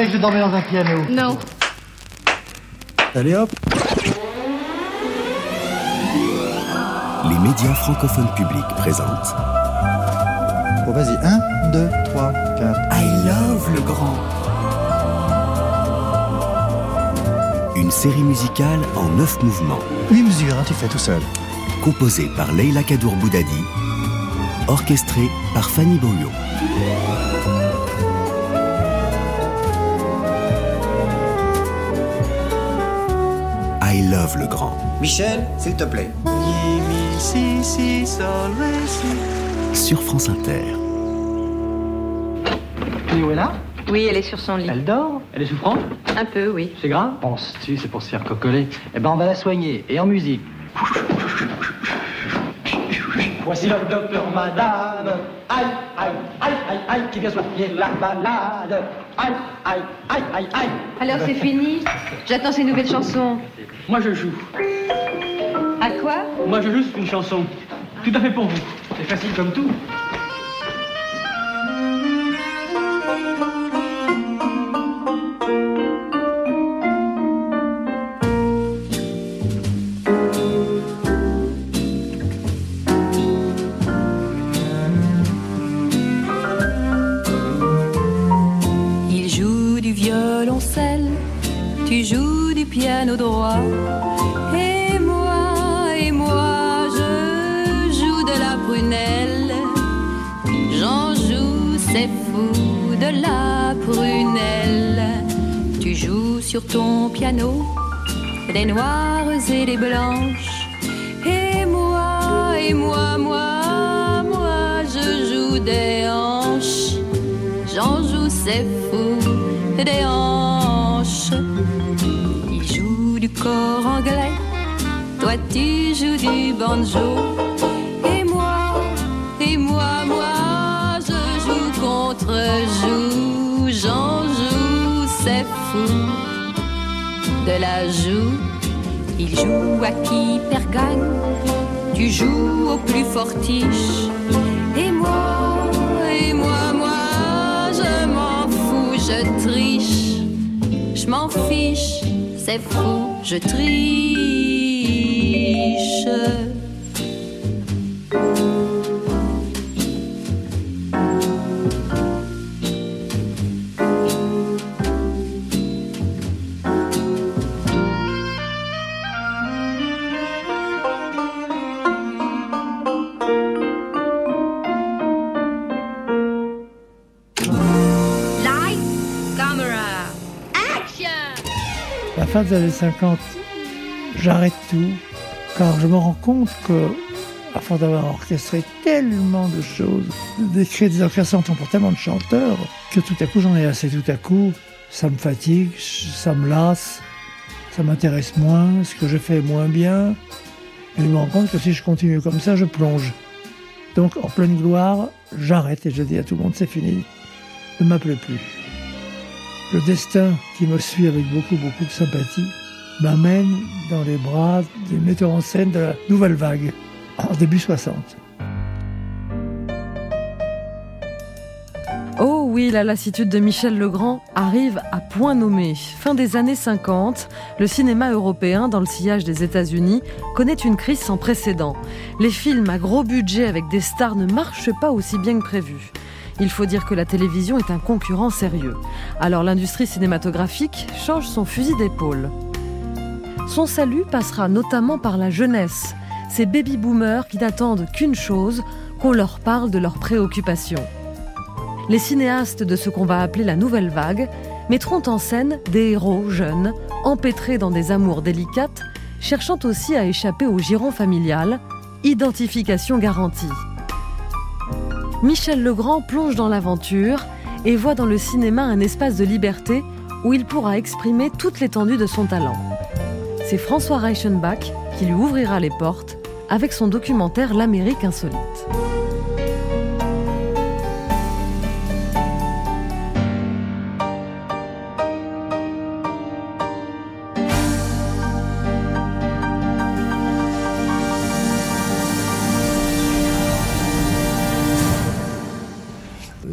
rêvé que je dormais dans un piano. Non. Allez hop Les médias francophones publics présentent Bon, vas-y. 1, 2, 3, 4. I Love le Grand. Une série musicale en neuf mouvements, 8 mesures, hein, tu fais tout seul. composée par Leila Kadour Boudadi, orchestrée par Fanny Boyo. Love le Grand. Michel, s'il te plaît. Sur France Inter. Cléo est là? Oui, elle est sur son lit. Elle dort? Elle est souffrante? Un peu, oui. C'est grave? Penses-tu, c'est pour se faire cocoler? Eh ben, on va la soigner. Et en musique. Voici le docteur madame. Aïe, aïe, aïe, aïe, aïe, qui vient soigner la malade. Aïe, aïe, aïe, aïe, aïe. Alors c'est fini? J'attends ces nouvelles chansons. Moi je joue. À quoi? Moi je joue une chanson. Tout à fait pour vous. C'est facile comme tout. Droit. Et moi, et moi, je joue de la prunelle. J'en joue, c'est fou, de la prunelle. Tu joues sur ton piano des noires et des blanches. Et moi, et moi, moi, moi, je joue des hanches. J'en joue, c'est fou, des hanches. Toi tu joues du banjo. Et moi, et moi, moi, je joue contre joue. J'en joue, c'est fou, de la joue. Il joue à qui perd gagne, tu joues au plus fortiche. Et moi, et moi, moi, je m'en fous, je triche. Je m'en fiche, c'est fou, je triche. La fin des années 50, j'arrête tout, car je me rends compte que, force d'avoir orchestré tellement de choses, d'écrire des orchestrations pour tellement de chanteurs, que tout à coup j'en ai assez. Tout à coup, ça me fatigue, ça me lasse, ça m'intéresse moins, ce que je fais moins bien. Et je me rends compte que si je continue comme ça, je plonge. Donc, en pleine gloire, j'arrête et je dis à tout le monde, c'est fini. Ne m'appelez plus le destin qui me suit avec beaucoup, beaucoup de sympathie m'amène dans les bras des metteurs en scène de la nouvelle vague, en début 60. Oh oui, la lassitude de Michel Legrand arrive à point nommé. Fin des années 50, le cinéma européen, dans le sillage des États-Unis, connaît une crise sans précédent. Les films à gros budget avec des stars ne marchent pas aussi bien que prévu. Il faut dire que la télévision est un concurrent sérieux. Alors l'industrie cinématographique change son fusil d'épaule. Son salut passera notamment par la jeunesse, ces baby-boomers qui n'attendent qu'une chose, qu'on leur parle de leurs préoccupations. Les cinéastes de ce qu'on va appeler la nouvelle vague mettront en scène des héros jeunes, empêtrés dans des amours délicates, cherchant aussi à échapper au giron familial, identification garantie. Michel Legrand plonge dans l'aventure et voit dans le cinéma un espace de liberté où il pourra exprimer toute l'étendue de son talent. C'est François Reichenbach qui lui ouvrira les portes avec son documentaire L'Amérique insolite.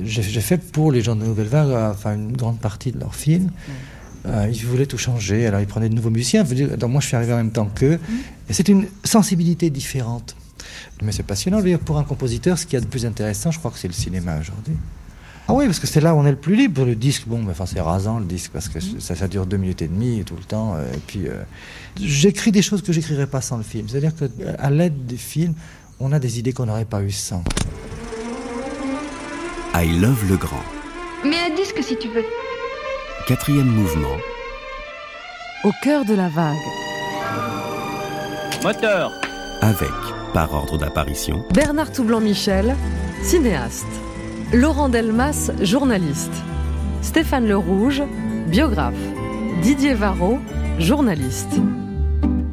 j'ai fait pour les gens de Nouvelle Vague, euh, enfin une grande partie de leurs films. Euh, ils voulaient tout changer, alors ils prenaient de nouveaux musiciens. Donc moi, je suis arrivé en même temps qu'eux. Et c'est une sensibilité différente. Mais c'est passionnant. Pour un compositeur, ce qu'il y a de plus intéressant, je crois que c'est le cinéma aujourd'hui. Ah oui, parce que c'est là où on est le plus libre. Le disque, bon, enfin, c'est rasant le disque, parce que ça, ça dure deux minutes et demie tout le temps. Euh, et puis, euh, j'écris des choses que j'écrirais pas sans le film. C'est-à-dire qu'à l'aide des films, on a des idées qu'on n'aurait pas eues sans. I Love le Grand. Mais un disque si tu veux. Quatrième mouvement. Au cœur de la vague. Moteur. Avec, par ordre d'apparition, Bernard Toublanc-Michel, cinéaste. Laurent Delmas, journaliste. Stéphane Le Rouge, biographe. Didier Varro, journaliste.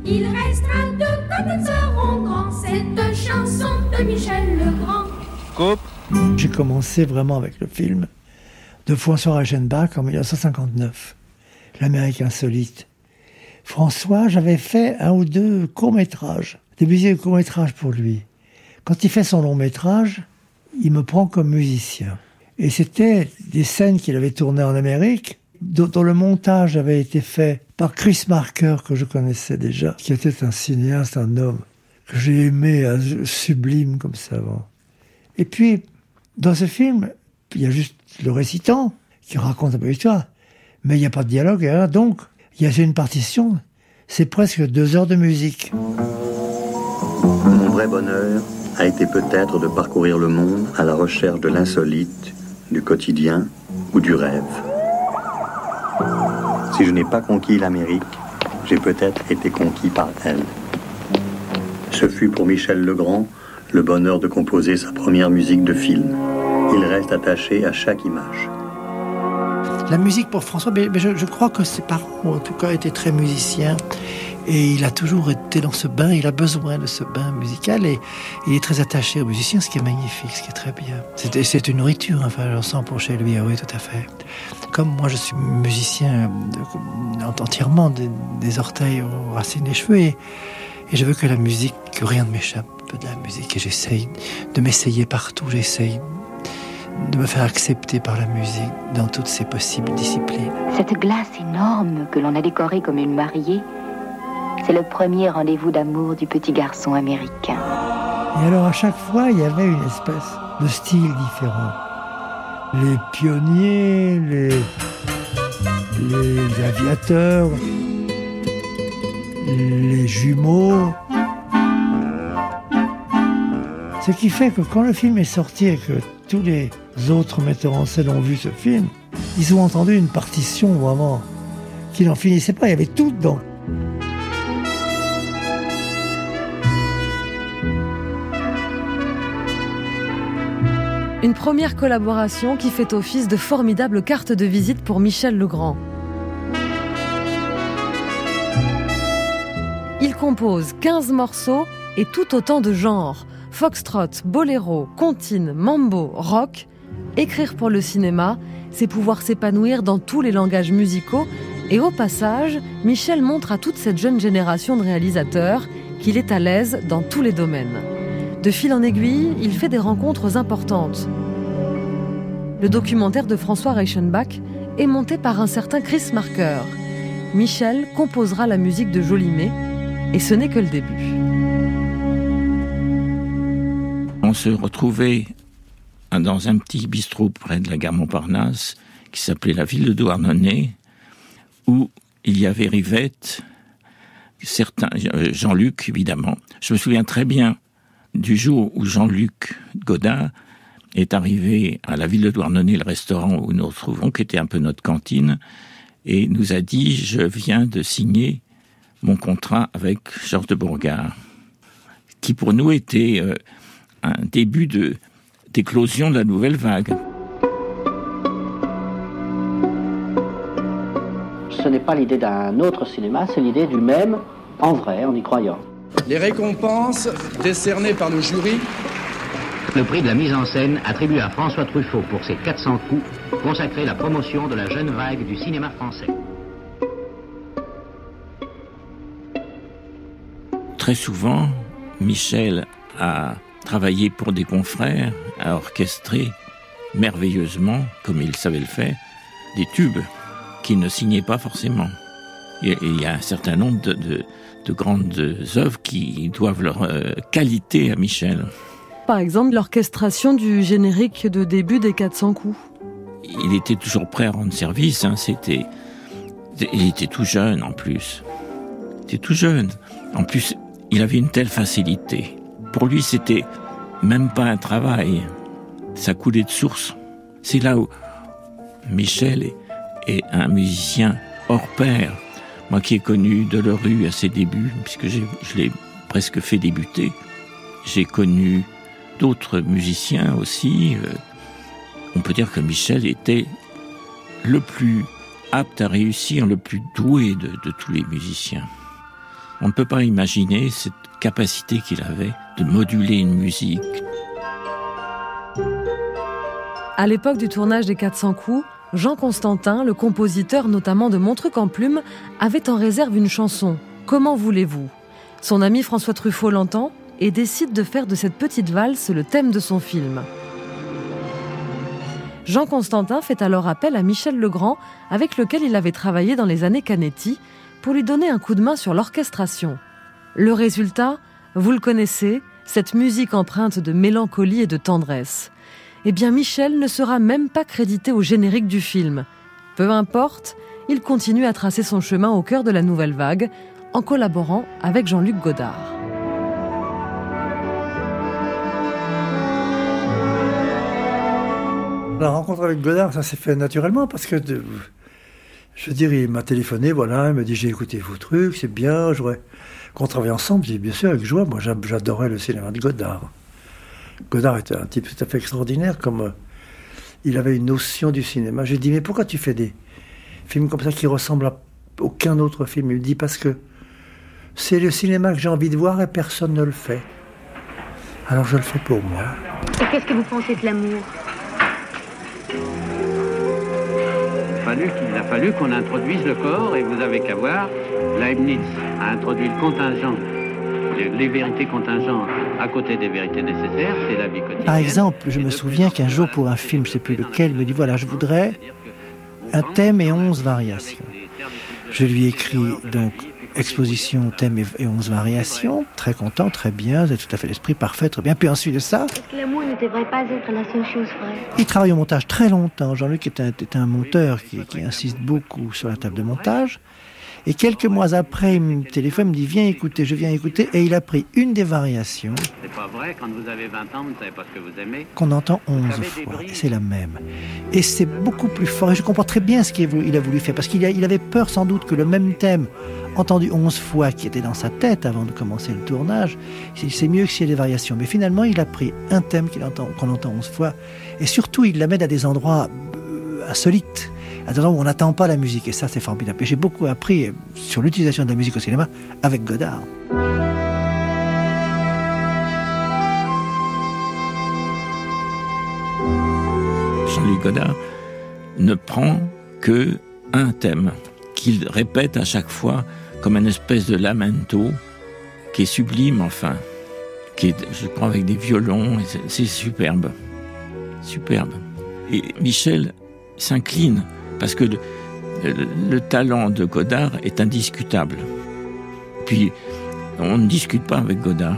Il restera deux quand ils seront grands. Cette chanson de Michel Legrand. Coupe. J'ai commencé vraiment avec le film de François Reichenbach en 1959, L'Amérique insolite. François, j'avais fait un ou deux courts-métrages, des musiques de courts-métrages pour lui. Quand il fait son long-métrage, il me prend comme musicien. Et c'était des scènes qu'il avait tournées en Amérique, dont, le montage avait été fait par Chris Marker, que je connaissais déjà, qui était un cinéaste, un homme que j'ai aimé, sublime comme ça avant. Et puis, dans ce film, il y a juste le récitant qui raconte un peu l'histoire, mais il n'y a pas de dialogue, donc il y a une partition, c'est presque deux heures de musique. Mon vrai bonheur a été peut-être de parcourir le monde à la recherche de l'insolite, du quotidien ou du rêve. Si je n'ai pas conquis l'Amérique, j'ai peut-être été conquis par elle. Ce fut pour Michel Legrand le bonheur de composer sa première musique de film. Reste attaché à chaque image. La musique pour François, mais, je, crois que ses parents, en tout cas, étaient très musiciens. Et il a toujours été dans ce bain, il a besoin de ce bain musical et il est très attaché aux musiciens, ce qui est magnifique, ce qui est très bien. C'est une nourriture, enfin, j'en sens pour chez lui, ah oui, tout à fait. Comme moi, je suis musicien entièrement des, orteils aux racines des cheveux et, et je veux que la musique, que rien ne m'échappe de la musique et j'essaye de m'essayer partout, j'essaye de me faire accepter par la musique dans toutes ses possibles disciplines. Cette glace énorme que l'on a décorée comme une mariée, c'est le premier rendez-vous d'amour du petit garçon américain. Et alors à chaque fois, il y avait une espèce de style différent. Les pionniers, les, les aviateurs, les jumeaux. Ce qui fait que quand le film est sorti et que tous les autres metteurs en scène ont vu ce film, ils ont entendu une partition vraiment qui n'en finissait pas, il y avait tout dedans. Une première collaboration qui fait office de formidable carte de visite pour Michel Legrand. Il compose 15 morceaux et tout autant de genres. Foxtrot, boléro, comptine, mambo, rock. Écrire pour le cinéma, c'est pouvoir s'épanouir dans tous les langages musicaux et au passage, Michel montre à toute cette jeune génération de réalisateurs qu'il est à l'aise dans tous les domaines. De fil en aiguille, il fait des rencontres importantes. Le documentaire de François Reichenbach est monté par un certain Chris Marker. Michel composera la musique de Jolimet, et ce n'est que le début. On se retrouvait dans un petit bistrot près de la gare Montparnasse qui s'appelait la ville de Douarnenez, où il y avait Rivette, certains, euh, Jean-Luc évidemment. Je me souviens très bien du jour où Jean-Luc Godin est arrivé à la ville de Douarnenez, le restaurant où nous nous retrouvons, qui était un peu notre cantine, et nous a dit Je viens de signer mon contrat avec Georges de Bourgard, qui pour nous était euh, un début de d'éclosion de la nouvelle vague. Ce n'est pas l'idée d'un autre cinéma, c'est l'idée du même en vrai, en y croyant. Les récompenses décernées par le jury. Le prix de la mise en scène attribué à François Truffaut pour ses 400 coups, consacré à la promotion de la jeune vague du cinéma français. Très souvent, Michel a travaillé pour des confrères, a orchestré merveilleusement, comme il savait le faire, des tubes qu'il ne signait pas forcément. Et il y a un certain nombre de, de, de grandes œuvres qui doivent leur euh, qualité à Michel. Par exemple, l'orchestration du générique de début des 400 coups. Il était toujours prêt à rendre service. Hein, c'était, il était tout jeune en plus. Il était tout jeune. En plus, il avait une telle facilité. Pour lui, c'était même pas un travail. Ça coulait de source. C'est là où Michel est, un musicien hors pair. Moi qui ai connu Delerue à ses débuts, puisque je l'ai presque fait débuter, j'ai connu d'autres musiciens aussi. Euh, on peut dire que Michel était le plus apte à réussir, le plus doué de, de tous les musiciens. On ne peut pas imaginer cette capacité qu'il avait de moduler une musique. À l'époque du tournage des 400 coups, Jean Constantin, le compositeur notamment de Mon truc en plume, avait en réserve une chanson, Comment voulez-vous? Son ami François Truffaut l'entend et décide de faire de cette petite valse le thème de son film. Jean Constantin fait alors appel à Michel Legrand, avec lequel il avait travaillé dans les années Canetti, pour lui donner un coup de main sur l'orchestration. Le résultat, vous le connaissez, cette musique empreinte de mélancolie et de tendresse eh bien Michel ne sera même pas crédité au générique du film. Peu importe, il continue à tracer son chemin au cœur de la nouvelle vague en collaborant avec Jean-Luc Godard. La rencontre avec Godard, ça s'est fait naturellement parce que, je veux dire, il m'a téléphoné, voilà, il m'a dit j'ai écouté vos trucs, c'est bien, j'aurais qu'on travaille ensemble. J'ai bien sûr avec joie, moi j'adorais le cinéma de Godard. Godard était un type tout à fait extraordinaire, comme euh, il avait une notion du cinéma. J'ai dit, mais pourquoi tu fais des films comme ça qui ressemblent à aucun autre film? Il me dit, parce que c'est le cinéma que j'ai envie de voir et personne ne le fait. Alors je le fais pour moi. Et qu'est-ce que vous pensez de l'amour? Il a fallu qu'on introduise le corps et vous avez qu'à voir, Leibniz a introduit le contingent les vérités contingentes à côté des vérités nécessaires, c'est la vie quotidienne. Par exemple, je me souviens qu'un jour pour un film, je ne sais plus lequel, il me dit voilà, je voudrais un thème et onze variations. Je lui écris donc exposition, thème et onze variations, très content, très bien, c'est tout à fait l'esprit parfait, très bien. Puis ensuite de ça. Est-ce que l'amour ne devrait pas être la seule chose vraie Il travaille au montage très longtemps. Jean-Luc est un, est un monteur qui, qui insiste beaucoup sur la table de montage. Et quelques mois après, il me téléphone, il me dit Viens écouter, je viens écouter. Et il a pris une des variations. C'est pas vrai, quand vous avez 20 ans, vous ne savez pas ce que vous aimez. Qu'on entend 11 fois. C'est la même. Et c'est beaucoup plus fort. Et je comprends très bien ce qu'il a voulu faire. Parce qu'il il avait peur sans doute que le même thème, entendu 11 fois, qui était dans sa tête avant de commencer le tournage, c'est mieux que s'il y a des variations. Mais finalement, il a pris un thème qu'on entend, qu entend 11 fois. Et surtout, il l'amène à des endroits euh, insolites à où on n'attend pas la musique. Et ça, c'est formidable. Et j'ai beaucoup appris sur l'utilisation de la musique au cinéma avec Godard. Jean-Luc Godard ne prend que un thème qu'il répète à chaque fois comme une espèce de lamento qui est sublime enfin, qui est, je crois, avec des violons, c'est superbe, superbe. Et Michel s'incline parce que le, le, talent de Godard est indiscutable. Puis, on ne discute pas avec Godard.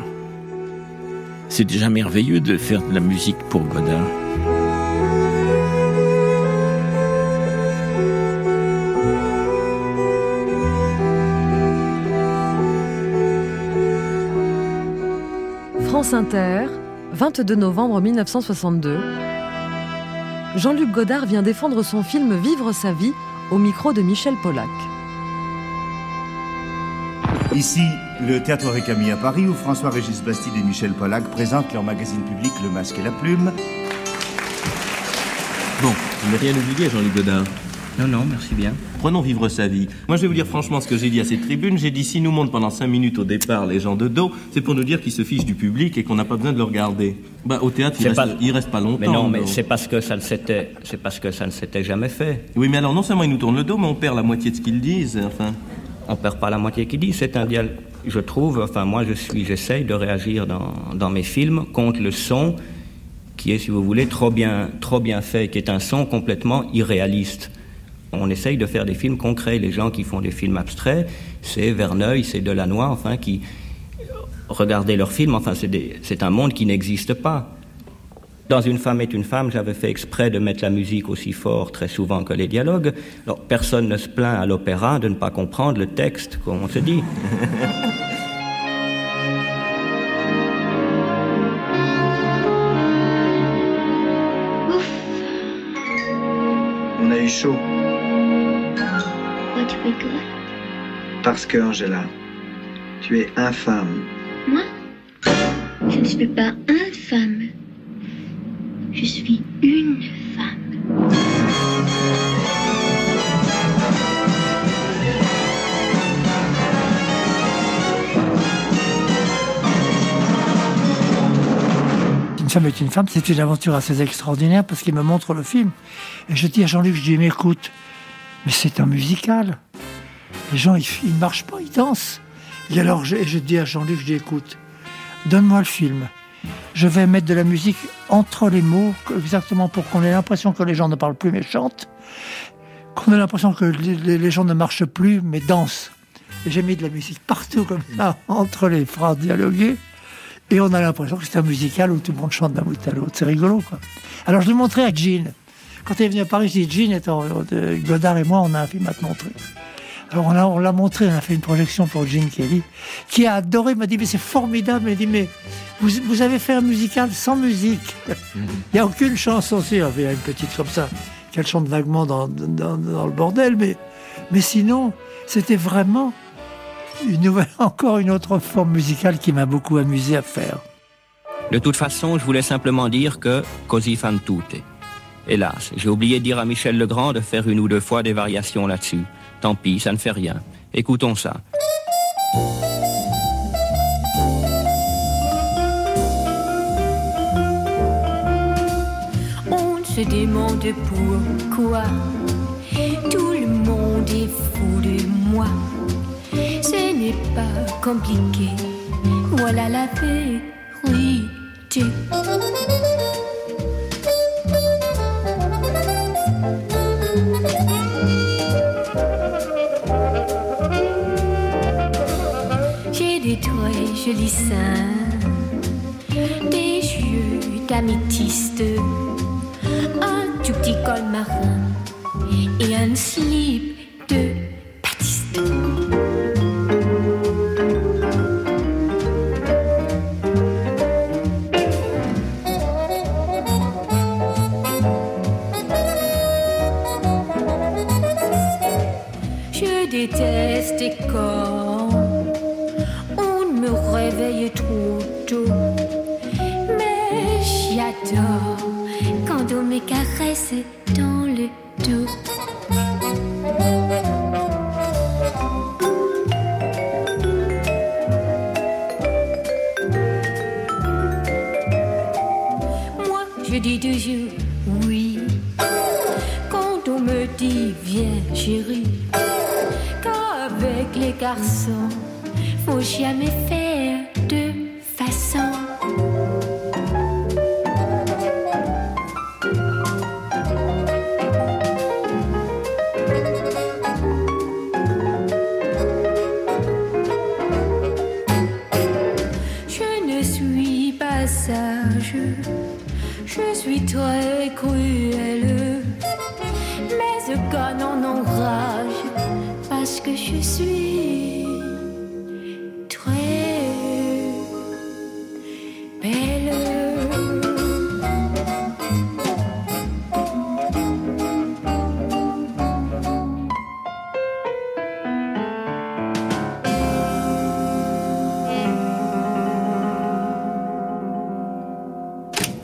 C'est déjà merveilleux de faire de la musique pour Godard. France Inter, 22 novembre 1962. Jean-Luc Godard vient défendre son film Vivre sa vie au micro de Michel Pollack. Ici, le Théâtre Récamier à Paris, où François-Régis Bastide et Michel Pollack présentent leur magazine public Le Masque et la Plume. Bon, vous n'avez rien oublié, Jean-Luc Godard non, non, merci bien. Prenons vivre sa vie. Moi, je vais vous dire franchement ce que j'ai dit à cette tribune. J'ai dit, si nous montrent pendant cinq minutes au départ les gens de dos, c'est pour nous dire qu'ils se fichent du public et qu'on n'a pas besoin de le regarder. Bah, au théâtre, il reste, pas... il reste, pas longtemps. Mais non, mais c'est parce que ça ne s'était, c'est parce que ça ne s'était jamais fait. Oui, mais alors, non seulement ils nous tournent le dos, mais on perd la moitié de ce qu'ils disent, enfin. On perd pas la moitié qu'ils disent. C'est un dialogue. Je trouve, enfin, moi, je suis, j'essaye de réagir dans, dans mes films contre le son qui est, si vous voulez, trop bien, trop bien fait, qui est un son complètement irréaliste. On essaye de faire des films concrets. Les gens qui font des films abstraits, c'est Verneuil, c'est Delannoy, enfin, qui regardez leurs films, enfin, c'est un monde qui n'existe pas. Dans Une femme est une femme, j'avais fait exprès de mettre la musique aussi fort très souvent que les dialogues. Alors, personne ne se plaint à l'opéra de ne pas comprendre le texte, comme on se dit. On a eu chaud. Pourquoi Parce que, Angela, tu es infâme. Moi? Je ne suis pas infâme. Je suis une femme. Une femme est une femme, c'est une aventure assez extraordinaire parce qu'il me montre le film. Et je dis à Jean-Luc, je dis, mais écoute, mais c'est un musical. Les gens, ils, marchent pas, ils dansent. Et alors, je, dis à Jean-Luc, je dis, écoute, donne-moi le film. Je vais mettre de la musique entre les mots, exactement pour qu'on ait l'impression que les gens ne parlent plus mais chantent, qu'on ait l'impression que les, gens ne marchent plus mais dansent. Et j'ai mis de la musique partout comme ça, entre les phrases dialoguées. Et on a l'impression que c'est un musical où tout le monde chante d'un bout à l'autre. C'est rigolo, quoi. Alors je l'ai montré à Jean. Quand il est venu à Paris, je dis, Jean, étant, euh, Godard et moi, on a un film à te montrer. Alors on l'a on l'a montré, on a fait une projection pour Gene Kelly, qui a adoré, il m'a dit mais c'est formidable, il m'a dit mais vous, vous avez fait un musical sans musique. Il n'y a aucune chanson, si, il y a une petite comme ça, qu'elle chante vaguement dans, dans, dans le bordel, mais, mais sinon, c'était vraiment une nouvelle, encore une autre forme musicale qui m'a beaucoup amusé à faire. De toute façon, je voulais simplement dire que così fan tutte. Hélas, j'ai oublié de dire à Michel Legrand de faire une ou deux fois des variations là-dessus. Tant pis, ça ne fait rien. Écoutons ça. On se demande pourquoi tout le monde est fou de moi. Ce n'est pas compliqué, voilà la vérité.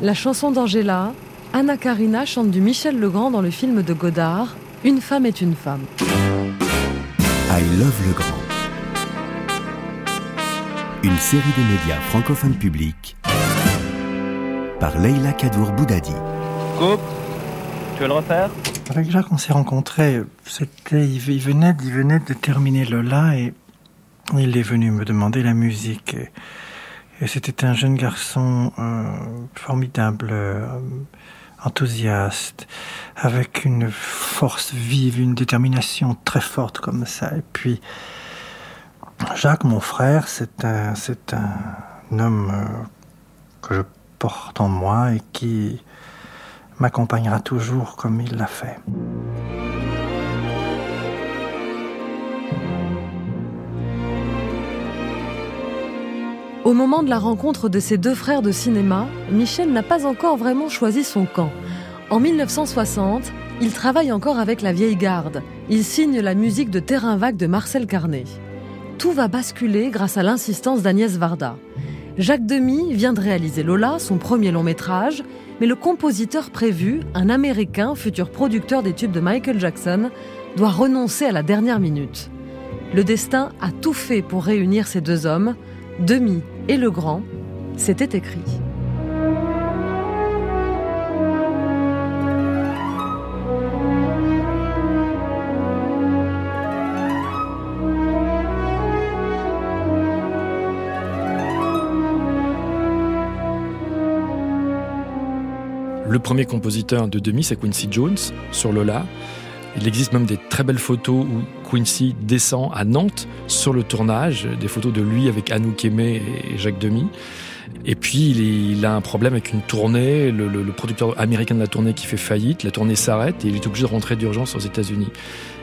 La chanson d'Angela, Anna Karina chante du Michel Legrand dans le film de Godard, Une femme est une femme. I Love Legrand. Une série des médias francophones publics par Leila Kadour Boudadi. Coupe, tu veux le refaire? Avec Jacques, on s'est rencontrés. C'était, il il venait, il venait de terminer Lola et il est venu me demander la musique. Et, C'était un jeune garçon euh, formidable, euh, enthousiaste, avec une force vive, une détermination très forte comme ça. Et puis, Jacques, mon frère, c'est un, c'est un homme euh, que je porte en moi et qui m'accompagnera toujours comme il l'a fait. Au moment de la rencontre de ces deux frères de cinéma, Michel n'a pas encore vraiment choisi son camp. En 1960, il travaille encore avec la vieille garde. Il signe la musique de Terrain vague de Marcel Carnet. Tout va basculer grâce à l'insistance d'Agnès Varda. Jacques Demy vient de réaliser Lola, son premier long métrage, mais le compositeur prévu, un Américain, futur producteur des tubes de Michael Jackson, doit renoncer à la dernière minute. Le destin a tout fait pour réunir ces deux hommes, Demi et Le Grand, c'était écrit. Le premier compositeur de Demi, c'est Quincy Jones sur Lola. Il existe même des très belles photos où Quincy descend à Nantes sur le tournage, des photos de lui avec Anouk Aimé et Jacques Demy. Et puis il, a un problème avec une tournée, le, producteur américain de la tournée qui fait faillite, la tournée s'arrête et il est obligé de rentrer d'urgence aux États-Unis.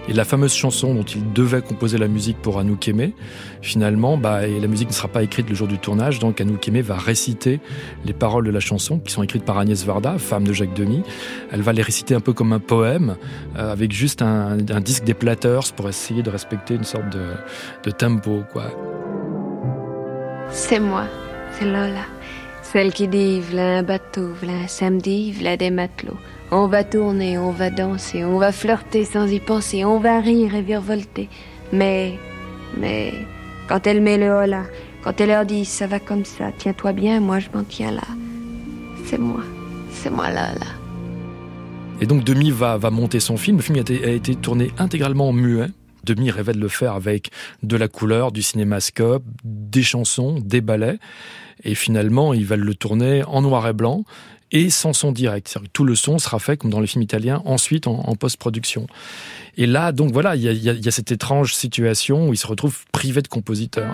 Et la fameuse chanson dont il devait composer la musique pour Anouk Aimé, finalement, bah, et la musique ne sera pas écrite le jour du tournage, donc Anouk Aimé va réciter les paroles de la chanson qui sont écrites par Agnès Varda, femme de Jacques Demy. Elle va les réciter un peu comme un poème, euh, avec juste un, disque des Platters pour essayer de respecter une sorte de, de tempo. C'est moi, c'est Lola. Celle qui dit, v'là un bateau, v'là un samedi, v'là des matelots. On va tourner, on va danser, on va flirter sans y penser, on va rire et virevolter. Mais, mais, quand elle met le hola, quand elle leur dit ça va comme ça, tiens-toi bien, moi je m'en tiens là. C'est moi, c'est moi là, là. Et donc Demi va, va monter son film. Le film a été, a été tourné intégralement en muet. Demi rêvait de le faire avec de la couleur, du cinémascope, des chansons, des ballets. Et finalement, il va le tourner en noir et blanc et sans son direct. Tout le son sera fait comme dans les films italiens, ensuite en, post-production. Et là, donc voilà, il y, y, y a, cette étrange situation où il se retrouve privé de compositeur.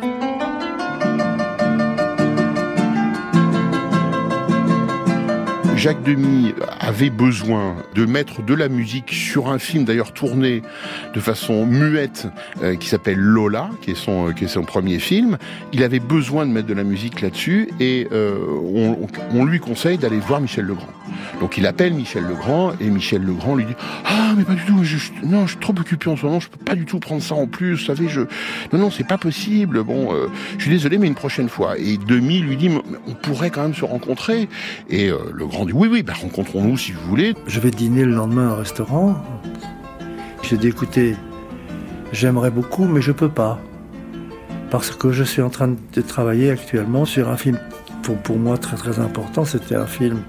Jacques Demy avait besoin de mettre de la musique sur un film d'ailleurs tourné de façon muette euh, qui s'appelle Lola, qui est son qui est son premier film. Il avait besoin de mettre de la musique là-dessus et euh, on, lui conseille d'aller voir Michel Legrand. Donc il appelle Michel Legrand et Michel Legrand lui dit ah mais pas du tout, je, non je suis trop occupé en ce moment, je peux pas du tout prendre ça en plus, vous savez je non non c'est pas possible. Bon euh, je suis désolé mais une prochaine fois. Et Demy lui dit on pourrait quand même se rencontrer et euh, Legrand dit oui, oui, bah, rencontrons-nous si vous voulez. Je vais dîner le lendemain au restaurant. J'ai dit, écoutez, j'aimerais beaucoup, mais je peux pas. Parce que je suis en train de travailler actuellement sur un film, pour, pour moi très très important, c'était un film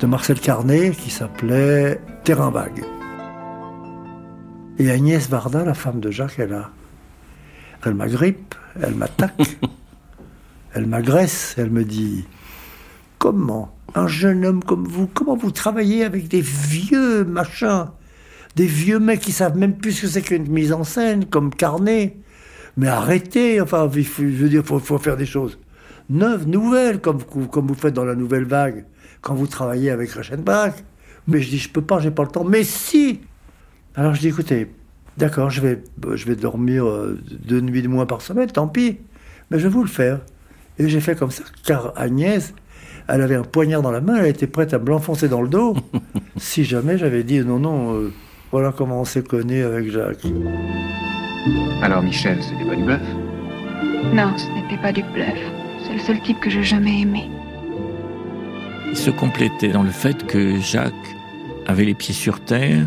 de Marcel Carnet qui s'appelait Terrain vague. Et Agnès Varda, la femme de Jacques, elle a. Elle m'agrippe, elle m'attaque, elle m'agresse, elle me dit Comment un jeune homme comme vous, comment vous travaillez avec des vieux machins, des vieux mecs qui savent même plus ce que c'est qu'une mise en scène, comme Carnet. Mais arrêtez, enfin, je veux dire, il faut, faut, faire des choses neuves, nouvelles, comme, comme vous faites dans la nouvelle vague, quand vous travaillez avec Reichenbach. Mais je dis, je peux pas, j'ai pas le temps. Mais si Alors je dis, écoutez, d'accord, je vais, je vais dormir deux nuits de moins par semaine, tant pis, mais je vais vous le faire. Et j'ai fait comme ça, car Agnès, elle avait un poignard dans la main, elle était prête à me l'enfoncer dans le dos si jamais j'avais dit non, non, euh, voilà comment on s'est connu avec Jacques. Alors Michel, c'était pas du bluff? Non, ce n'était pas du bluff. C'est le seul type que j'ai jamais aimé. Il se complétait dans le fait que Jacques avait les pieds sur terre,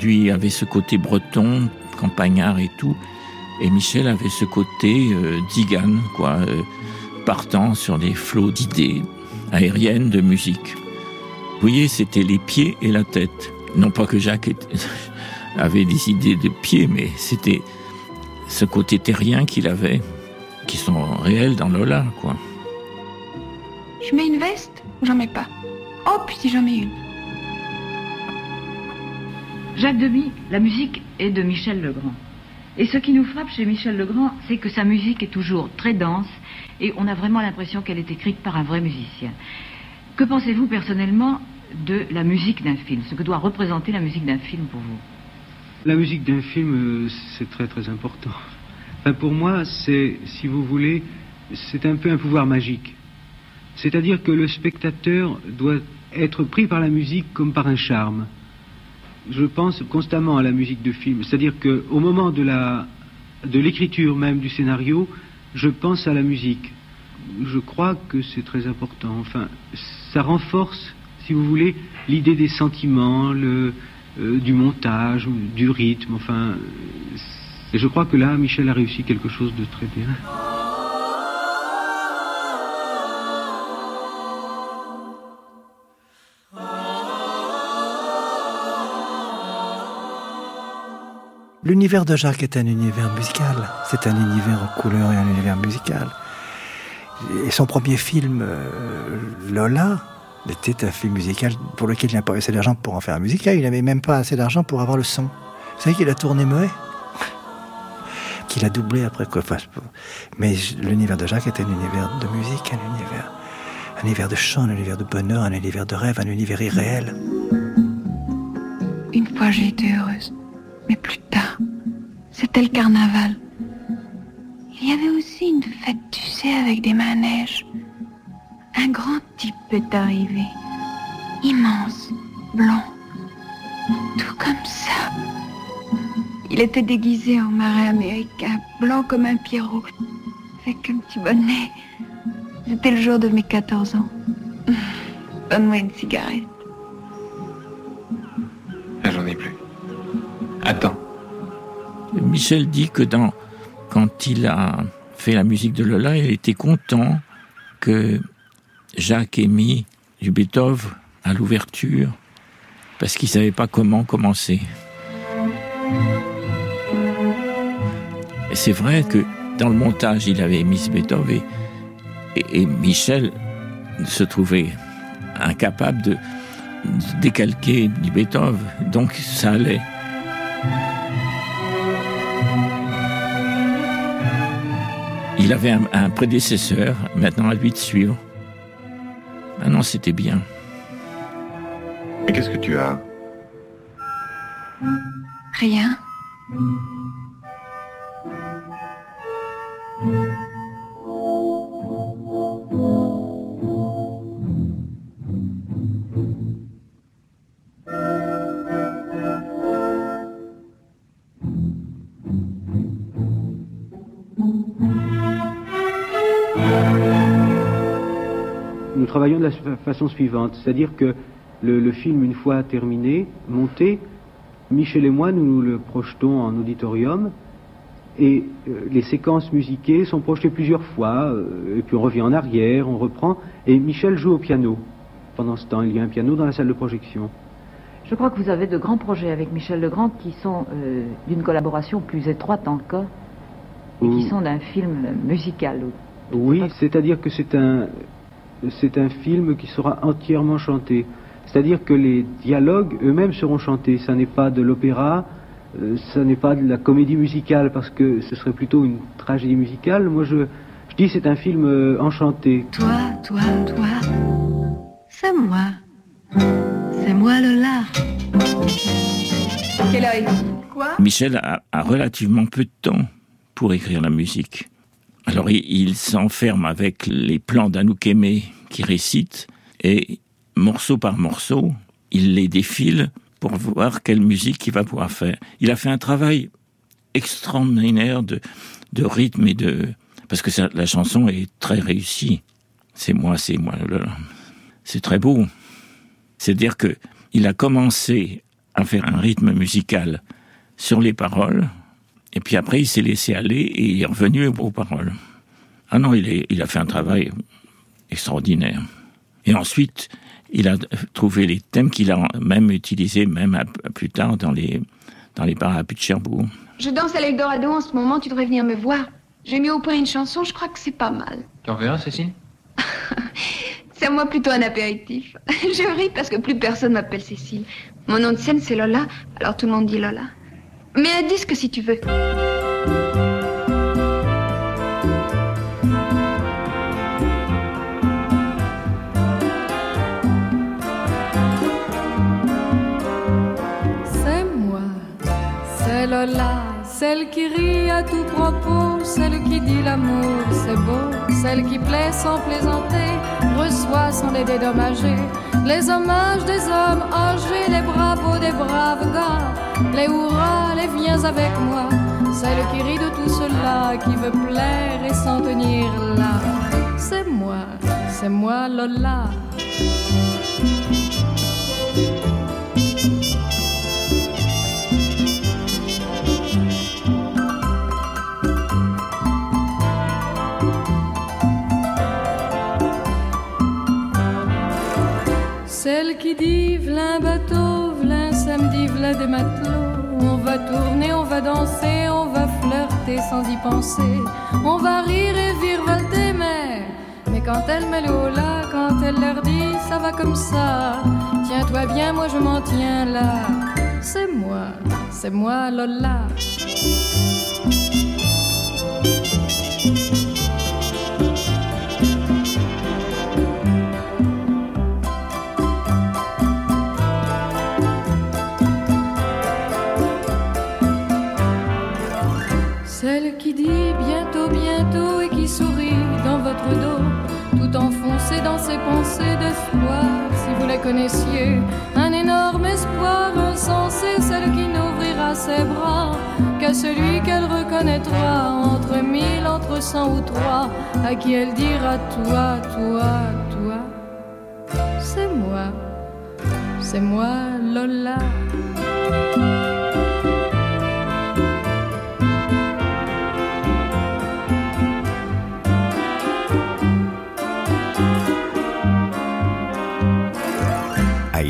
lui avait ce côté breton, campagnard et tout, et Michel avait ce côté euh, quoi, euh, partant sur des flots d'idées, aérienne de musique. Vous voyez, c'était les pieds et la tête. Non pas que Jacques avait des idées de pieds, mais c'était ce côté terrien qu'il avait, qui sont réels dans Lola, quoi. Je mets une veste ou j'en mets pas Oh, puis si j'en mets une. Jacques Demy, la musique est de Michel Legrand. Et ce qui nous frappe chez Michel Legrand, c'est que sa musique est toujours très dense et on a vraiment l'impression qu'elle est écrite par un vrai musicien. Que pensez-vous personnellement de la musique d'un film Ce que doit représenter la musique d'un film pour vous? La musique d'un film, euh, c'est très très important. Enfin, pour moi, c'est, si vous voulez, c'est un peu un pouvoir magique. C'est-à-dire que le spectateur doit être pris par la musique comme par un charme. Je pense constamment à la musique de film. C'est-à-dire qu'au moment de, la, de l'écriture même du scénario, je pense à la musique. Je crois que c'est très important. Enfin, ça renforce, si vous voulez, l'idée des sentiments, le, euh, du montage, du rythme. Enfin, je crois que là, Michel a réussi quelque chose de très bien. L'univers de Jacques est un univers musical. C'est un univers en couleur et un univers musical. Et son premier film, euh, Lola, était un film musical pour lequel il n'a pas assez d'argent pour en faire un musical. Il n'avait même pas assez d'argent pour avoir le son. Vous savez qu'il a tourné muet Qu'il a doublé après quoi. mais l'univers de Jacques est un univers de musique, un univers, un univers de chant, un univers de bonheur, un univers de rêve, un univers irréel. Une fois j'ai été heureuse. Mais plus tard, le carnaval. Il y avait aussi une fête, tu sais, avec des manèges. Un grand type est arrivé. Immense, blond. Tout comme ça. Il était déguisé en marin américain, blanc comme un pierrot, avec un petit bonnet. C'était le jour de mes 14 ans. Donne-moi une cigarette. J'en ai plus. Attends. Michel dit que quand il a fait la musique de Lola, il était content que Jacques ait mis du Beethoven à l'ouverture parce qu'il savait pas comment commencer. C'est vrai que dans le montage, il avait mis Beethoven et, et, et Michel se trouvait incapable de, de décalquer du Beethoven. Donc ça allait. Il avait un, un, prédécesseur, maintenant à lui de suivre. Ah non, c'était bien. Et qu'est-ce que tu as? Rien. Travaillons de la façon suivante, c'est-à-dire que le, le, film, une fois terminé, monté, Michel et moi, nous le projetons en auditorium, et euh, les séquences musiquées sont projetées plusieurs fois, euh, et puis on revient en arrière, on reprend, et Michel joue au piano. Pendant ce temps, il y a un piano dans la salle de projection. Je crois que vous avez de grands projets avec Michel Legrand qui sont euh, d'une collaboration plus étroite encore, et qui sont d'un film musical. Oui, c'est-à-dire que c'est un, c'est un film qui sera entièrement chanté. C'est-à-dire que les dialogues eux-mêmes seront chantés. Ça n'est pas de l'opéra, euh, ça n'est pas de la comédie musicale, parce que ce serait plutôt une tragédie musicale. Moi, je, je dis c'est un film euh, enchanté. Toi, toi, toi, c'est moi. C'est moi heure est Quoi Michel a, a relativement peu de temps pour écrire la musique. Alors il, s'enferme avec les plans d'Anouk Aimé qui récite et morceau par morceau, il les défile pour voir quelle musique il va pouvoir faire. Il a fait un travail extraordinaire de, rythme et de... Parce que la chanson est très réussie. C'est moi, c'est moi. C'est très beau. C'est-à-dire que il a commencé à faire un rythme musical sur les paroles, et puis après il s'est laissé aller et il est revenu aux paroles. Ah non, il, est, il a fait un travail extraordinaire. Et ensuite, il a trouvé les thèmes qu'il a même utilisés, même à, à plus tard, dans les, dans les parapluies de Cherbourg. Je danse à l'Eldorado en ce moment, tu devrais venir me voir. J'ai mis au point une chanson, je crois que c'est pas mal. Tu en verras, Cécile? C'est à moi plutôt un apéritif. Je ris parce que plus personne m'appelle Cécile. Mon nom de scène, c'est Lola, alors tout le monde dit Lola. Mais un disque si tu veux. C'est Lola, celle qui rit à tout propos, celle qui dit l'amour c'est beau, celle qui plaît sans plaisanter, reçoit sans les dédommager, les hommages des hommes âgés, les bravos des braves gars, les hurrahs, les viens avec moi, celle qui rit de tout cela, qui veut plaire et s'en tenir là. C'est moi, c'est moi Lola. Celle qui dit v'là un bateau, samedi, v'là des matelots. On va tourner, on va danser, on va flirter sans y penser. On va rire et virevolter, mais, mais quand elle met le quand elle leur dit ça va comme ça, tiens-toi bien, moi je m'en tiens là. C'est moi, c'est moi Lola. Dans ses pensées d'espoir, si vous la connaissiez, un énorme espoir insensé, celle qui n'ouvrira ses bras qu'à celui qu'elle reconnaîtra entre mille, entre cent ou trois, à qui elle dira toi, toi, toi. C'est moi, c'est moi Lola.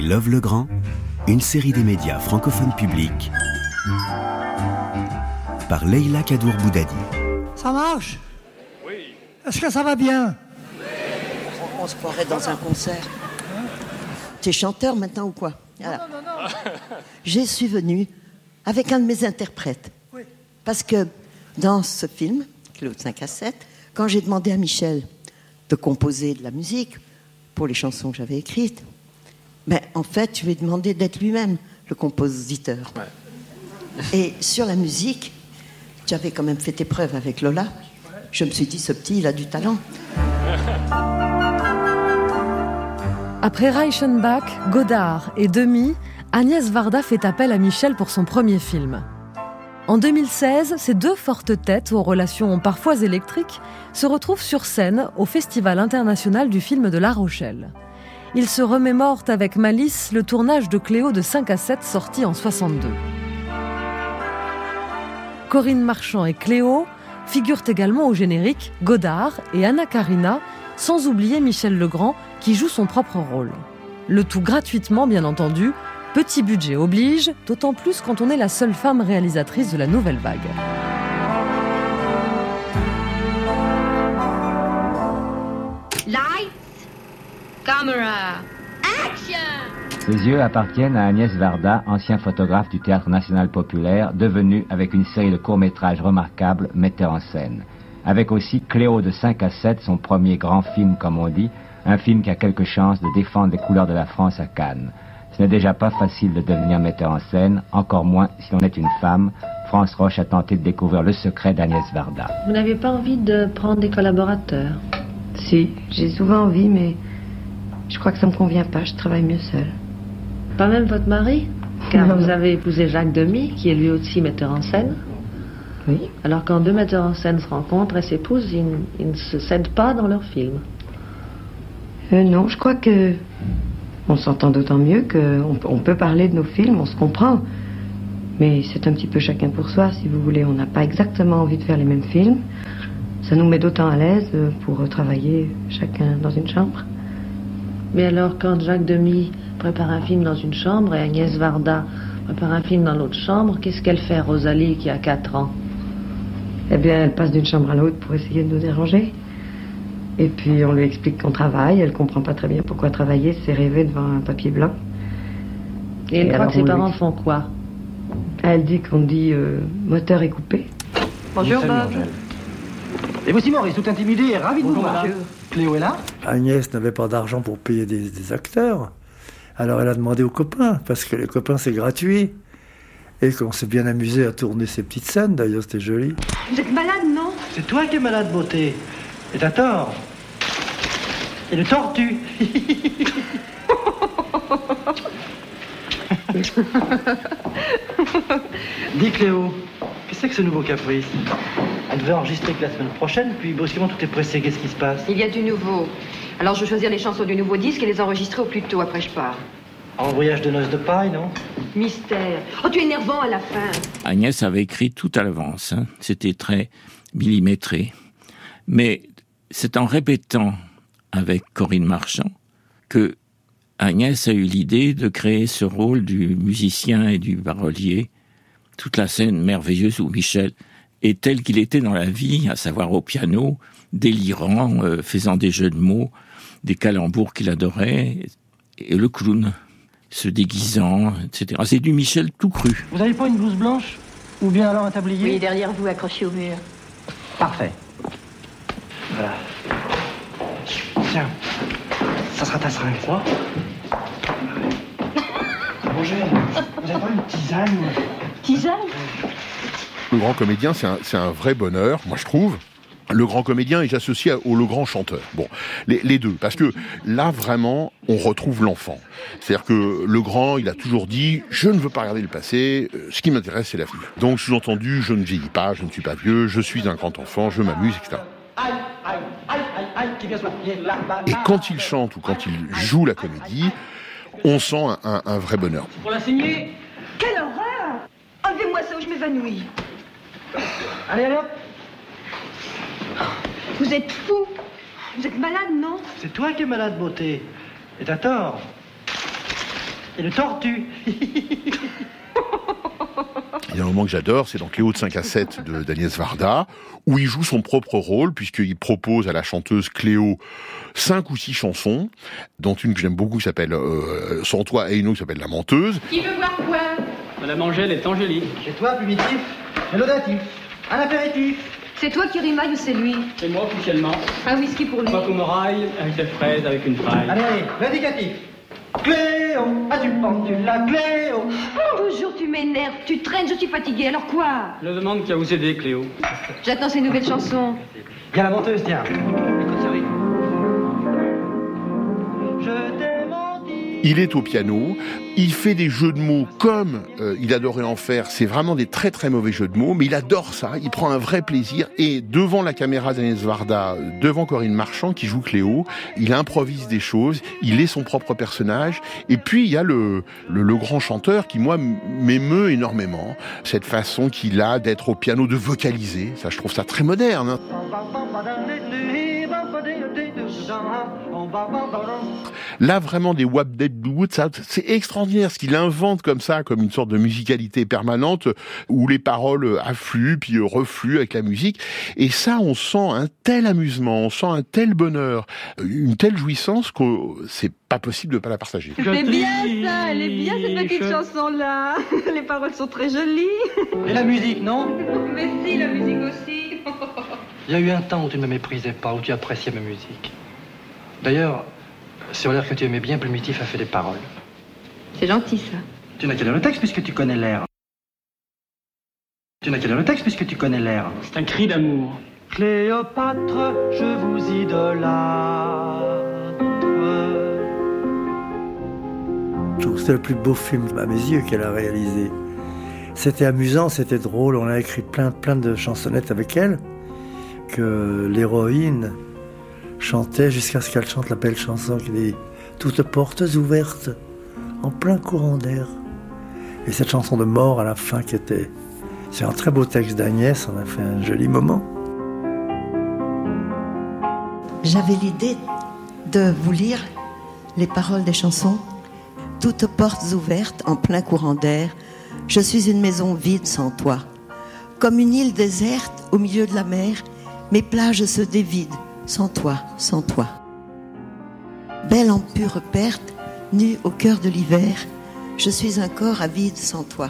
Love le Grand, une série des médias francophones publics par Leila Kadour Boudadi. Ça marche? Oui. Est-ce que ça va bien? On se croirait dans un concert. Tu es chanteur maintenant ou quoi? Non, non, non. Je suis venue avec un de mes interprètes. Oui. Parce que dans ce film, Claude 5 à 7, quand j'ai demandé à Michel de composer de la musique pour les chansons que j'avais écrites, ben, en fait, je lui ai demandé d'être lui-même le compositeur. Et sur la musique, tu avais quand même fait tes preuves avec Lola. Je me suis dit, ce petit, il a du talent. Après Reichenbach, Godard et Demi, Agnès Varda fait appel à Michel pour son premier film. En 2016, ces deux fortes têtes aux relations parfois électriques se retrouvent sur scène au Festival international du film de La Rochelle. Ils se remémorent avec malice le tournage de Cléo de 5 à 7 sorti en 62. Corinne Marchand et Cléo figurent également au générique Godard et Anna Karina, sans oublier Michel Legrand qui joue son propre rôle. Le tout gratuitement, bien entendu. Petit budget oblige, d'autant plus quand on est la seule femme réalisatrice de la nouvelle vague. Camera, action Les yeux appartiennent à Agnès Varda, ancien photographe du Théâtre national populaire, devenu, avec une série de courts-métrages remarquables, metteur en scène. Avec aussi Cléo de 5 à 7, son premier grand film, comme on dit, un film qui a quelques chances de défendre les couleurs de la France à Cannes. Ce n'est déjà pas facile de devenir metteur en scène, encore moins si l'on est une femme. France Roche a tenté de découvrir le secret d'Agnès Varda. Vous n'avez pas envie de prendre des collaborateurs? Si, j'ai souvent envie, mais je crois que ça me convient pas. Je travaille mieux seule. Pas même votre mari Car Non, vous avez épousé Jacques Demy, qui est lui aussi metteur en scène. Oui. Alors quand deux metteurs en scène se rencontrent et s'épousent, ils, ne se cèdent pas dans leur film. Euh, non, je crois que on s'entend d'autant mieux qu'on peut- on peut parler de nos films, on se comprend. Mais c'est un petit peu chacun pour soi, si vous voulez. On n'a pas exactement envie de faire les mêmes films. Ça nous met d'autant à l'aise pour travailler chacun dans une chambre. Mais alors quand Jacques Demy prépare un film dans une chambre et Agnès Varda prépare un film dans l'autre chambre, qu'est-ce qu'elle fait, Rosalie, qui a 4 ans? Eh bien, elle passe d'une chambre à l'autre pour essayer de nous déranger. Et puis on lui explique qu'on travaille, elle comprend pas très bien pourquoi travailler, c'est rêver devant un papier blanc. Et elle croit alors, que ses parents font quoi? Elle dit qu'on dit euh, moteur est coupé. Bonjour, Bob. Et voici Maurice, tout intimidé et ravi de vous voir. monsieur. Cléo est là Agnès n'avait pas d'argent pour payer des, des acteurs. Alors elle a demandé aux copains, parce que les copains c'est gratuit. Et qu'on s'est bien amusé à tourner ces petites scènes, d'ailleurs c'était joli. Vous êtes malade, non? C'est toi qui es malade, beauté. Et t'as tort. Et le tortue. Dis Cléo, qu'est-ce que c'est que ce nouveau caprice? Devait enregistrer que la semaine prochaine, puis brusquement tout est pressé. Qu'est-ce qui se passe? Il y a du nouveau. Alors je vais choisir les chansons du nouveau disque et les enregistrer au plus tôt, après je pars. En voyage de noces de paille, non? Mystère. Oh, tu es énervant à la fin. Agnès avait écrit tout à l'avance. hein. C'était très millimétré. Mais c'est en répétant avec Corinne Marchand que Agnès a eu l'idée de créer ce rôle du musicien et du parolier. Toute la scène merveilleuse où Michel est tel qu'il était dans la vie, à savoir au piano, délirant, euh, faisant des jeux de mots, des calembours qu'il adorait, et le clown, se déguisant, etc. C'est du Michel tout cru. Vous n'avez pas une blouse blanche? Ou bien alors un tablier? Oui, derrière vous, accroché au mur. Parfait. Voilà. Tiens, ça sera ta seringue. Ça Angèle, vous n'avez pas une tisane? Tisane? Le grand comédien, c'est un, vrai bonheur, moi je trouve. Le grand comédien et j'associe au le grand chanteur. Bon, les, les deux, parce que là vraiment, on retrouve l'enfant. C'est-à-dire que le grand, il a toujours dit je ne veux pas regarder le passé, euh, ce qui m'intéresse c'est l'avenir. Donc sous-entendu, je ne vieillis pas, je ne suis pas vieux, je suis un grand enfant, je m'amuse, etc. Et quand il chante ou quand il joue la comédie, on sent un, un- un vrai bonheur. Pour la signer Quelle horreur Enlevez-moi ça ou je m'évanouis. Allez, allez, hop Vous êtes fou Vous êtes malade, non C'est toi qui es malade, beauté. Et t'as tort. Et le tortue Il y a un moment que j'adore, c'est dans Cléo de 5 à 7 de d'Agnès Varda, où il joue son propre rôle, puisqu'il propose à la chanteuse Cléo cinq ou six chansons, dont une que j'aime beaucoup qui s'appelle euh, Sans toi et une autre qui s'appelle La menteuse. Qui veut voir quoi? Madame Angèle est angélique. Chez toi, primitif et laudatif. Un apéritif. C'est toi qui rimaille ou c'est lui C'est moi officiellement. Un whisky pour lui. Pas comme rail, avec des fraises, avec une fraise. Allez, allez, l'indicatif. Cléo, as-tu pendu la Cléo Oh, Toujours tu m'énerves, tu traînes, je suis fatiguée, alors quoi Je demande qui a vous aidé, Cléo. J'attends ces nouvelles chansons. Viens la menteuse, tiens. Il est au piano, il fait des jeux de mots comme euh, il adorait en faire. C'est vraiment des très très mauvais jeux de mots, mais il adore ça. Il prend un vrai plaisir. Et devant la caméra d'Agnès Varda, euh, devant Corinne Marchand qui joue Cléo, il improvise des choses. Il est son propre personnage. Et puis il y a le le, grand chanteur qui moi m'émeut énormément. Cette façon qu'il a d'être au piano, de vocaliser. Ça, je trouve ça très moderne. hein. Là, vraiment, des Wap Dead c'est extraordinaire ce qu'il invente comme ça, comme une sorte de musicalité permanente où les paroles affluent puis euh, refluent avec la musique. Et ça, on sent un tel amusement, on sent un tel bonheur, euh, une telle jouissance que c'est pas possible de pas la partager. C'est bien ça, elle est bien cette petite chanson-là. Les paroles sont très jolies. Et la musique, non? Mais si, la musique aussi. Il y a eu un temps où tu ne me méprisais pas, où tu appréciais ma musique. D'ailleurs, sur l'air que tu aimais bien, Primitif a fait des paroles. C'est gentil ça. Tu n'as qu'à lire le texte puisque tu connais l'air. Tu n'as qu'à lire le texte puisque tu connais l'air. C'est un cri d'amour. Cléopâtre, je vous idolâtre. Je trouve que c'était le plus beau film à mes yeux qu'elle a réalisé. C'était amusant, c'était drôle, on a écrit plein, plein de chansonnettes avec elle, que l'héroïne chantait jusqu'à ce qu'elle chante la belle chanson qui dit Toutes portes ouvertes en plein courant d'air. Et cette chanson de mort à la fin qui était. C'est un très beau texte d'Agnès, on a fait un joli moment. J'avais l'idée de vous lire les paroles des chansons. Toutes portes ouvertes en plein courant d'air, je suis une maison vide sans toi. Comme une île déserte au milieu de la mer, mes plages se dévident sans toi, sans toi. Belle en pure perte, nue au cœur de l'hiver, je suis un corps avide sans toi.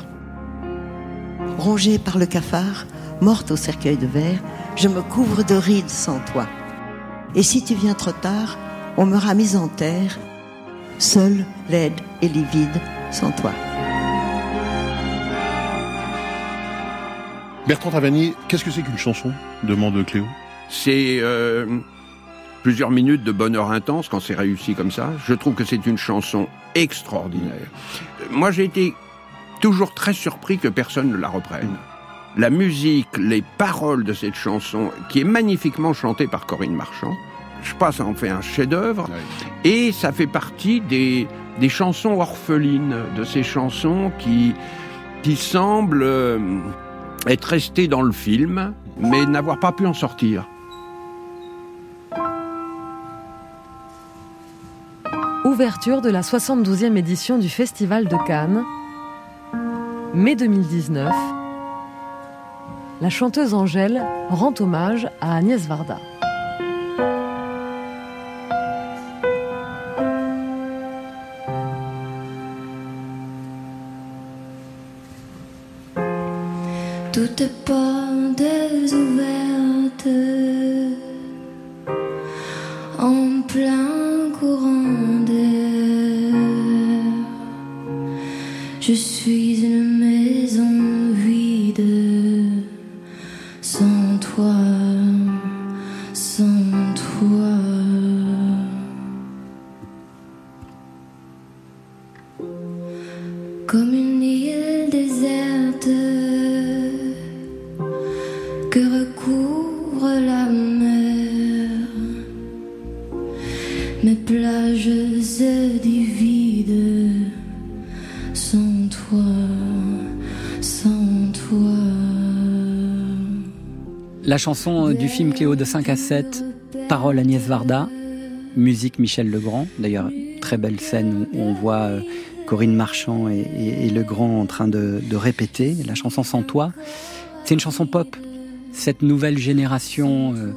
Rongée par le cafard, morte au cercueil de verre, je me couvre de rides sans toi. Et si tu viens trop tard, on me mise en terre, seule, laide et livide, sans toi. Bertrand Tavani, qu'est-ce que c'est qu'une chanson? Demande Cléo. C'est euh, plusieurs minutes de bonheur intense quand c'est réussi comme ça. Je trouve que c'est une chanson extraordinaire. Moi, j'ai été toujours très surpris que personne ne la reprenne. La musique, les paroles de cette chanson, qui est magnifiquement chantée par Corinne Marchand, je pense, ça en fait un chef-d'œuvre. Et ça fait partie des, des chansons orphelines, de ces chansons qui, qui semblent euh, être restées dans le film, mais n'avoir pas pu en sortir. Ouverture de la 72e édition du Festival de Cannes, mai 2019. La chanteuse Angèle rend hommage à Agnès Varda. toutes portes La chanson du film Cléo de 5 à 7, parole Agnès Varda, musique Michel Legrand. D'ailleurs, très belle scène où on voit euh, Corinne Marchand et, Legrand en train de, de répéter la chanson Sans toi. C'est une chanson pop. Cette nouvelle génération, euh,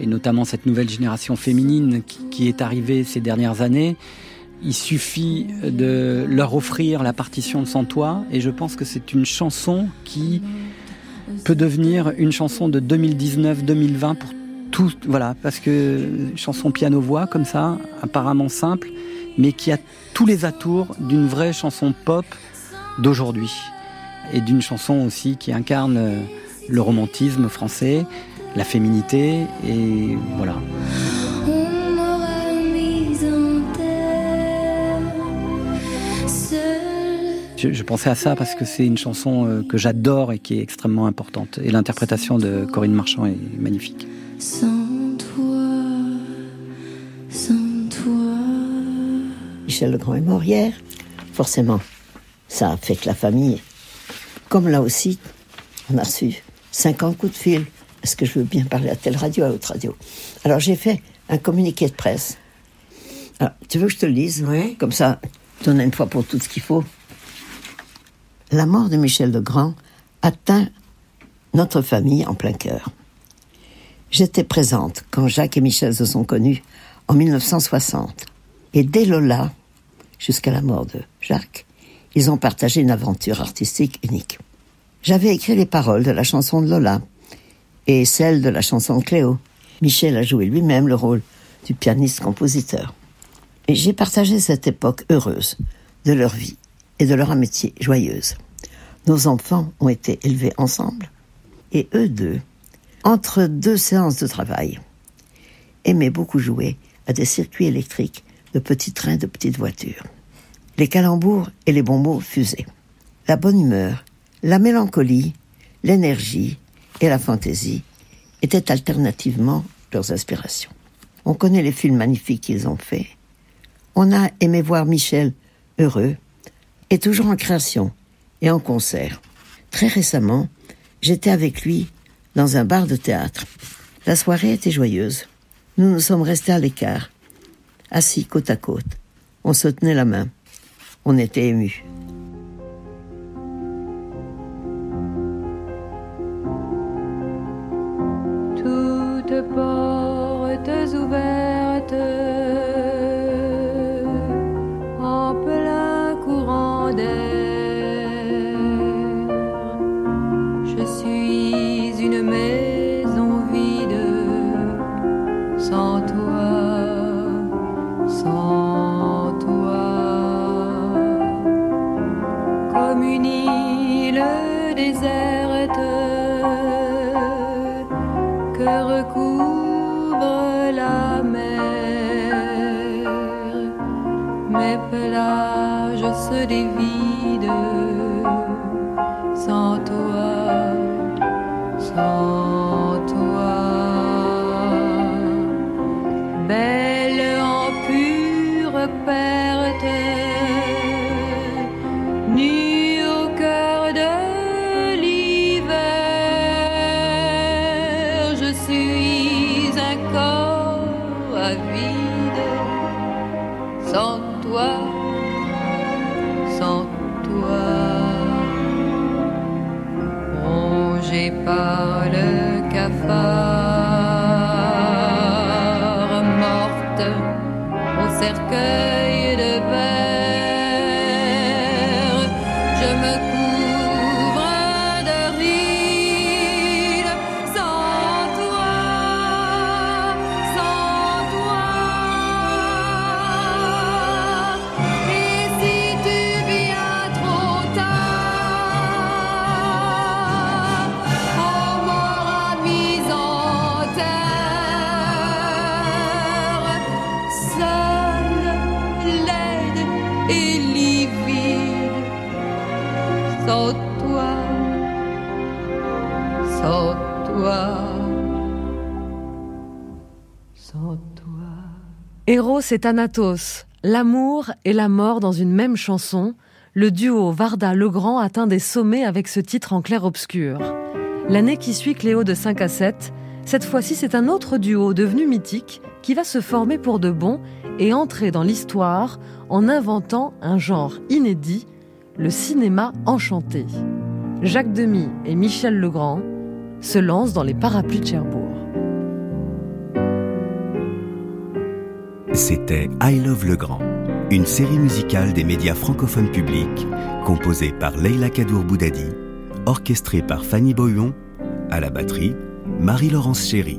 et notamment cette nouvelle génération féminine qui, qui est arrivée ces dernières années, il suffit de leur offrir la partition de Sans toi, et je pense que c'est une chanson qui peut devenir une chanson de 2019-2020 pour tout, voilà, parce que chanson piano-voix comme ça, apparemment simple, mais qui a tous les atours d'une vraie chanson pop d'aujourd'hui. Et d'une chanson aussi qui incarne euh, le romantisme français, la féminité, et voilà. Je, je pensais à ça parce que c'est une chanson euh, que j'adore et qui est extrêmement importante. Et l'interprétation de Corinne Marchand est magnifique. Sans toi, sans toi. Michel Legrand est mort hier. Forcément, ça affecte la famille. Comme là aussi, on a reçu 50 coups de fil. Est-ce que je veux bien parler à telle radio, à l'autre radio? Alors j'ai fait un communiqué de presse. Alors, tu veux que je te le lise? Comme ça, tu en as une fois pour tout ce qu'il faut. La mort de Michel Legrand atteint notre famille en plein cœur. J'étais présente quand Jacques et Michel se sont connus en 1960. Et dès Lola, jusqu'à la mort de Jacques, ils ont partagé une aventure artistique unique. J'avais écrit les paroles de la chanson de Lola et celle de la chanson de Cléo. Michel a joué lui-même le rôle du pianiste-compositeur. Et j'ai partagé cette époque heureuse de leur vie et de leur amitié joyeuse. Nos enfants ont été élevés ensemble et eux deux, entre deux séances de travail, aimaient beaucoup jouer à des circuits électriques de petits trains, de petites voitures. Les calembours et les bons mots fusaient. La bonne humeur, la mélancolie, l'énergie et la fantaisie étaient alternativement leurs aspirations. On connaît les films magnifiques qu'ils ont faits. On a aimé voir Michel heureux et toujours en création et en concert. Très récemment, j'étais avec lui dans un bar de théâtre. La soirée était joyeuse. Nous nous sommes restés à l'écart, assis côte à côte. On se tenait la main. On était émus. Par le cafard, morte au cercueil Eros et Thanatos, l'amour et la mort dans une même chanson, le duo Varda-Legrand atteint des sommets avec ce titre en clair-obscur. L'année qui suit Cléo de 5 à 7, cette fois-ci c'est un autre duo devenu mythique qui va se former pour de bon et entrer dans l'histoire en inventant un genre inédit, le cinéma enchanté. Jacques Demy et Michel Legrand se lancent dans les parapluies de Cherbourg. C'était I Love Le Grand, une série musicale des médias francophones publics, composée par Leila Kadour Boudadi, orchestrée par Fanny Boyon, à la batterie, Marie-Laurence Chéry.